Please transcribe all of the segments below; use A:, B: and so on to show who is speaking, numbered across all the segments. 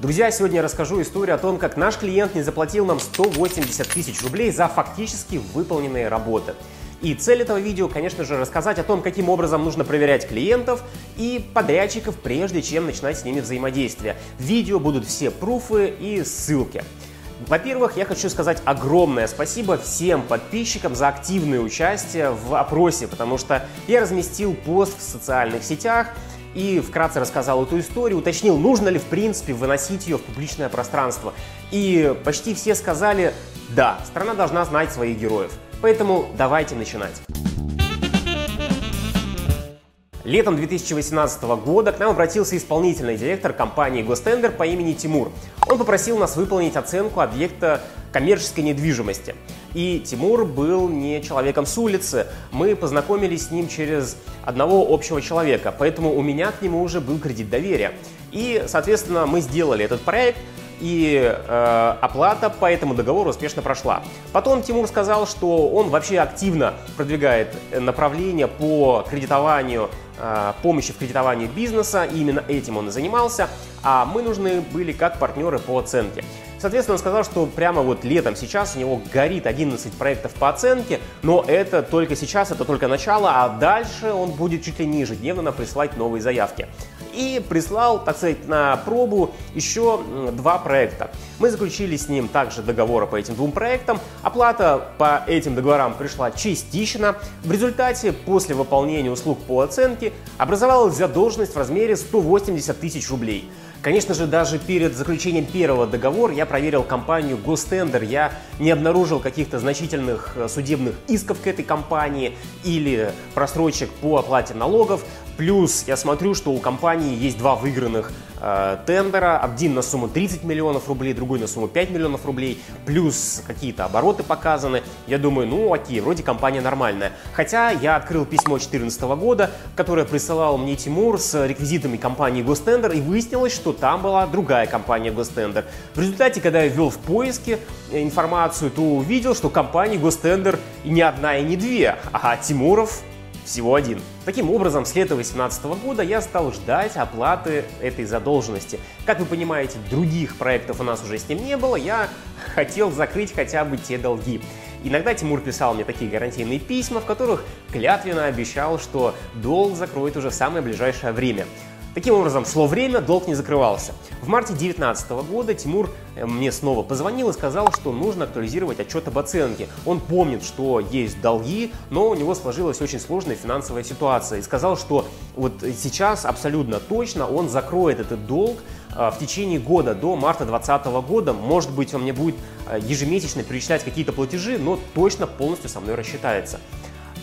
A: Друзья, сегодня я расскажу историю о том, как наш клиент не заплатил нам 180 тысяч рублей за фактически выполненные работы. И цель этого видео, конечно же, рассказать о том, каким образом нужно проверять клиентов и подрядчиков, прежде чем начинать с ними взаимодействие. В видео будут все пруфы и ссылки. Во-первых, я хочу сказать огромное спасибо всем подписчикам за активное участие в опросе, потому что я разместил пост в социальных сетях, и вкратце рассказал эту историю, уточнил, нужно ли в принципе выносить ее в публичное пространство. И почти все сказали, да, страна должна знать своих героев. Поэтому давайте начинать. Летом 2018 года к нам обратился исполнительный директор компании Гостендер по имени Тимур. Он попросил нас выполнить оценку объекта коммерческой недвижимости. И Тимур был не человеком с улицы. Мы познакомились с ним через одного общего человека, поэтому у меня к нему уже был кредит доверия. И, соответственно, мы сделали этот проект, и э, оплата по этому договору успешно прошла. Потом Тимур сказал, что он вообще активно продвигает направление по кредитованию, э, помощи в кредитовании бизнеса, и именно этим он и занимался, а мы нужны были как партнеры по оценке. Соответственно, он сказал, что прямо вот летом сейчас у него горит 11 проектов по оценке, но это только сейчас, это только начало, а дальше он будет чуть ли не ежедневно присылать новые заявки. И прислал, так сказать, на пробу еще два проекта. Мы заключили с ним также договоры по этим двум проектам. Оплата по этим договорам пришла частично. В результате, после выполнения услуг по оценке, образовалась задолженность в размере 180 тысяч рублей. Конечно же, даже перед заключением первого договора я проверил компанию Гостендер. Я не обнаружил каких-то значительных э, судебных исков к этой компании или просрочек по оплате налогов. Плюс я смотрю, что у компании есть два выигранных э, тендера. Один на сумму 30 миллионов рублей, другой на сумму 5 миллионов рублей. Плюс какие-то обороты показаны. Я думаю, ну окей, вроде компания нормальная. Хотя я открыл письмо 2014 года, которое присылал мне Тимур с реквизитами компании Гостендер. И выяснилось, что там была другая компания Гостендер. В результате, когда я ввел в поиске информацию, то увидел, что компания Гостендер не одна и не две, а Тимуров всего один. Таким образом, с лета 2018 года я стал ждать оплаты этой задолженности. Как вы понимаете, других проектов у нас уже с ним не было, я хотел закрыть хотя бы те долги. Иногда Тимур писал мне такие гарантийные письма, в которых клятвенно обещал, что долг закроет уже в самое ближайшее время. Таким образом, шло время, долг не закрывался. В марте 2019 года Тимур э, мне снова позвонил и сказал, что нужно актуализировать отчет об оценке. Он помнит, что есть долги, но у него сложилась очень сложная финансовая ситуация. И сказал, что вот сейчас абсолютно точно он закроет этот долг э, в течение года, до марта 2020 года. Может быть, он мне будет э, ежемесячно перечислять какие-то платежи, но точно полностью со мной рассчитается.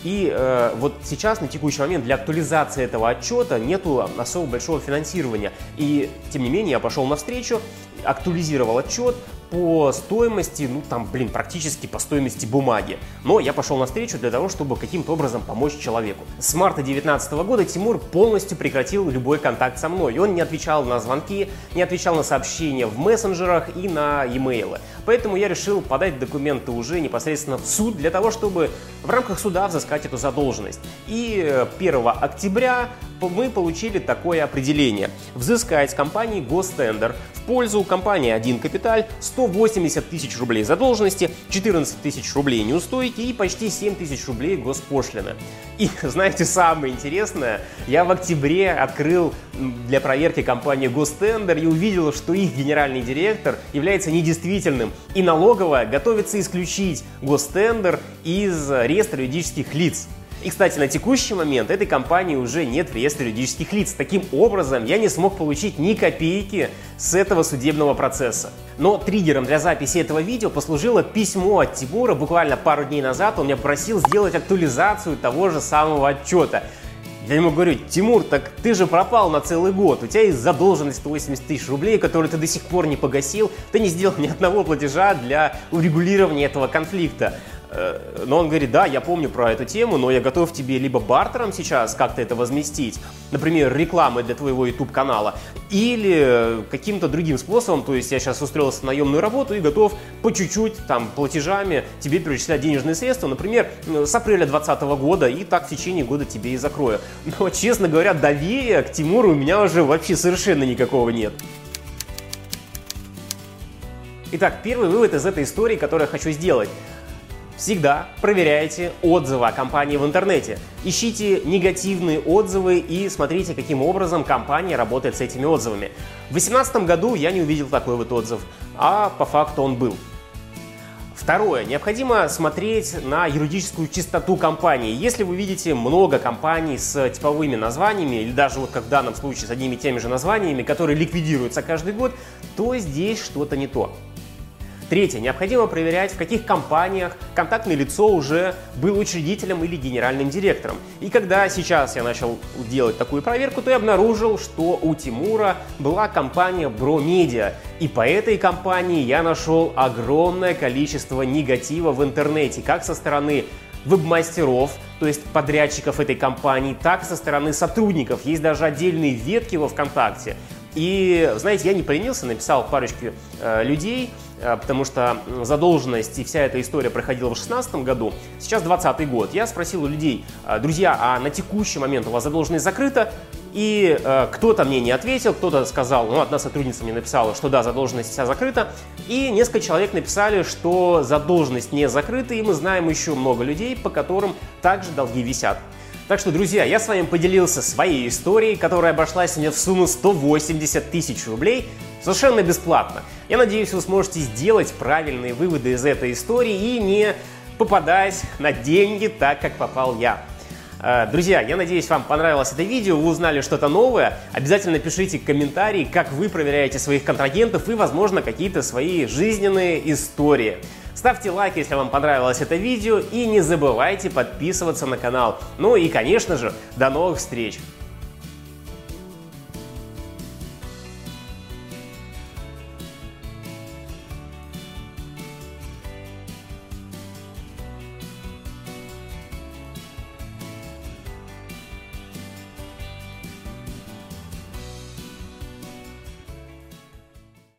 A: И э, вот сейчас, на текущий момент, для актуализации этого отчета нету особо большого финансирования. И, тем не менее, я пошел навстречу, актуализировал отчет, по стоимости, ну там, блин, практически по стоимости бумаги. Но я пошел навстречу для того, чтобы каким-то образом помочь человеку. С марта 2019 года Тимур полностью прекратил любой контакт со мной. Он не отвечал на звонки, не отвечал на сообщения в мессенджерах и на e-mail. Поэтому я решил подать документы уже непосредственно в суд для того, чтобы в рамках суда взыскать эту задолженность. И 1 октября мы получили такое определение. Взыскать компании Гостендер в пользу компании «Один Капиталь» 180 тысяч рублей задолженности, 14 тысяч рублей неустойки и почти 7 тысяч рублей госпошлины. И знаете, самое интересное, я в октябре открыл для проверки компании Гостендер и увидел, что их генеральный директор является недействительным, и налоговая готовится исключить Гостендер из реестра юридических лиц. И, кстати, на текущий момент этой компании уже нет в реестре юридических лиц. Таким образом, я не смог получить ни копейки с этого судебного процесса. Но триггером для записи этого видео послужило письмо от Тимура. Буквально пару дней назад он меня просил сделать актуализацию того же самого отчета. Я ему говорю, Тимур, так ты же пропал на целый год, у тебя есть задолженность 180 тысяч рублей, которую ты до сих пор не погасил, ты не сделал ни одного платежа для урегулирования этого конфликта. Э, но он говорит, да, я помню про эту тему, но я готов тебе либо бартером сейчас как-то это возместить, например, рекламой для твоего YouTube-канала, или каким-то другим способом, то есть я сейчас устроился на наемную работу и готов по чуть-чуть там платежами тебе перечислять денежные средства, например, с апреля 2020 года, и так в течение года тебе и закрою. Но, честно говоря, доверия к Тимуру у меня уже вообще совершенно никакого нет. Итак, первый вывод из этой истории, который я хочу сделать. Всегда проверяйте отзывы о компании в интернете. Ищите негативные отзывы и смотрите, каким образом компания работает с этими отзывами. В 2018 году я не увидел такой вот отзыв, а по факту он был. Второе. Необходимо смотреть на юридическую чистоту компании. Если вы видите много компаний с типовыми названиями, или даже вот как в данном случае с одними и теми же названиями, которые ликвидируются каждый год, то здесь что-то не то. Третье. Необходимо проверять, в каких компаниях контактное лицо уже был учредителем или генеральным директором. И когда сейчас я начал делать такую проверку, то я обнаружил, что у Тимура была компания Бромедиа. И по этой компании я нашел огромное количество негатива в интернете, как со стороны веб-мастеров, то есть подрядчиков этой компании, так и со стороны сотрудников. Есть даже отдельные ветки во ВКонтакте. И, знаете, я не поленился, написал парочке э, людей, потому что задолженность и вся эта история проходила в 2016 году, сейчас 2020 год. Я спросил у людей, «А, друзья, а на текущий момент у вас задолженность закрыта? И э, кто-то мне не ответил, кто-то сказал, ну, одна сотрудница мне написала, что да, задолженность вся закрыта, и несколько человек написали, что задолженность не закрыта, и мы знаем еще много людей, по которым также долги висят. Так что, друзья, я с вами поделился своей историей, которая обошлась мне в сумму 180 тысяч рублей совершенно бесплатно. Я надеюсь, вы сможете сделать правильные выводы из этой истории и не попадать на деньги так, как попал я. Э, друзья, я надеюсь, вам понравилось это видео, вы узнали что-то новое. Обязательно пишите комментарии, как вы проверяете своих контрагентов и, возможно, какие-то свои жизненные истории. Ставьте лайк, если вам понравилось это видео и не забывайте подписываться на канал. Ну и, конечно же, до новых встреч!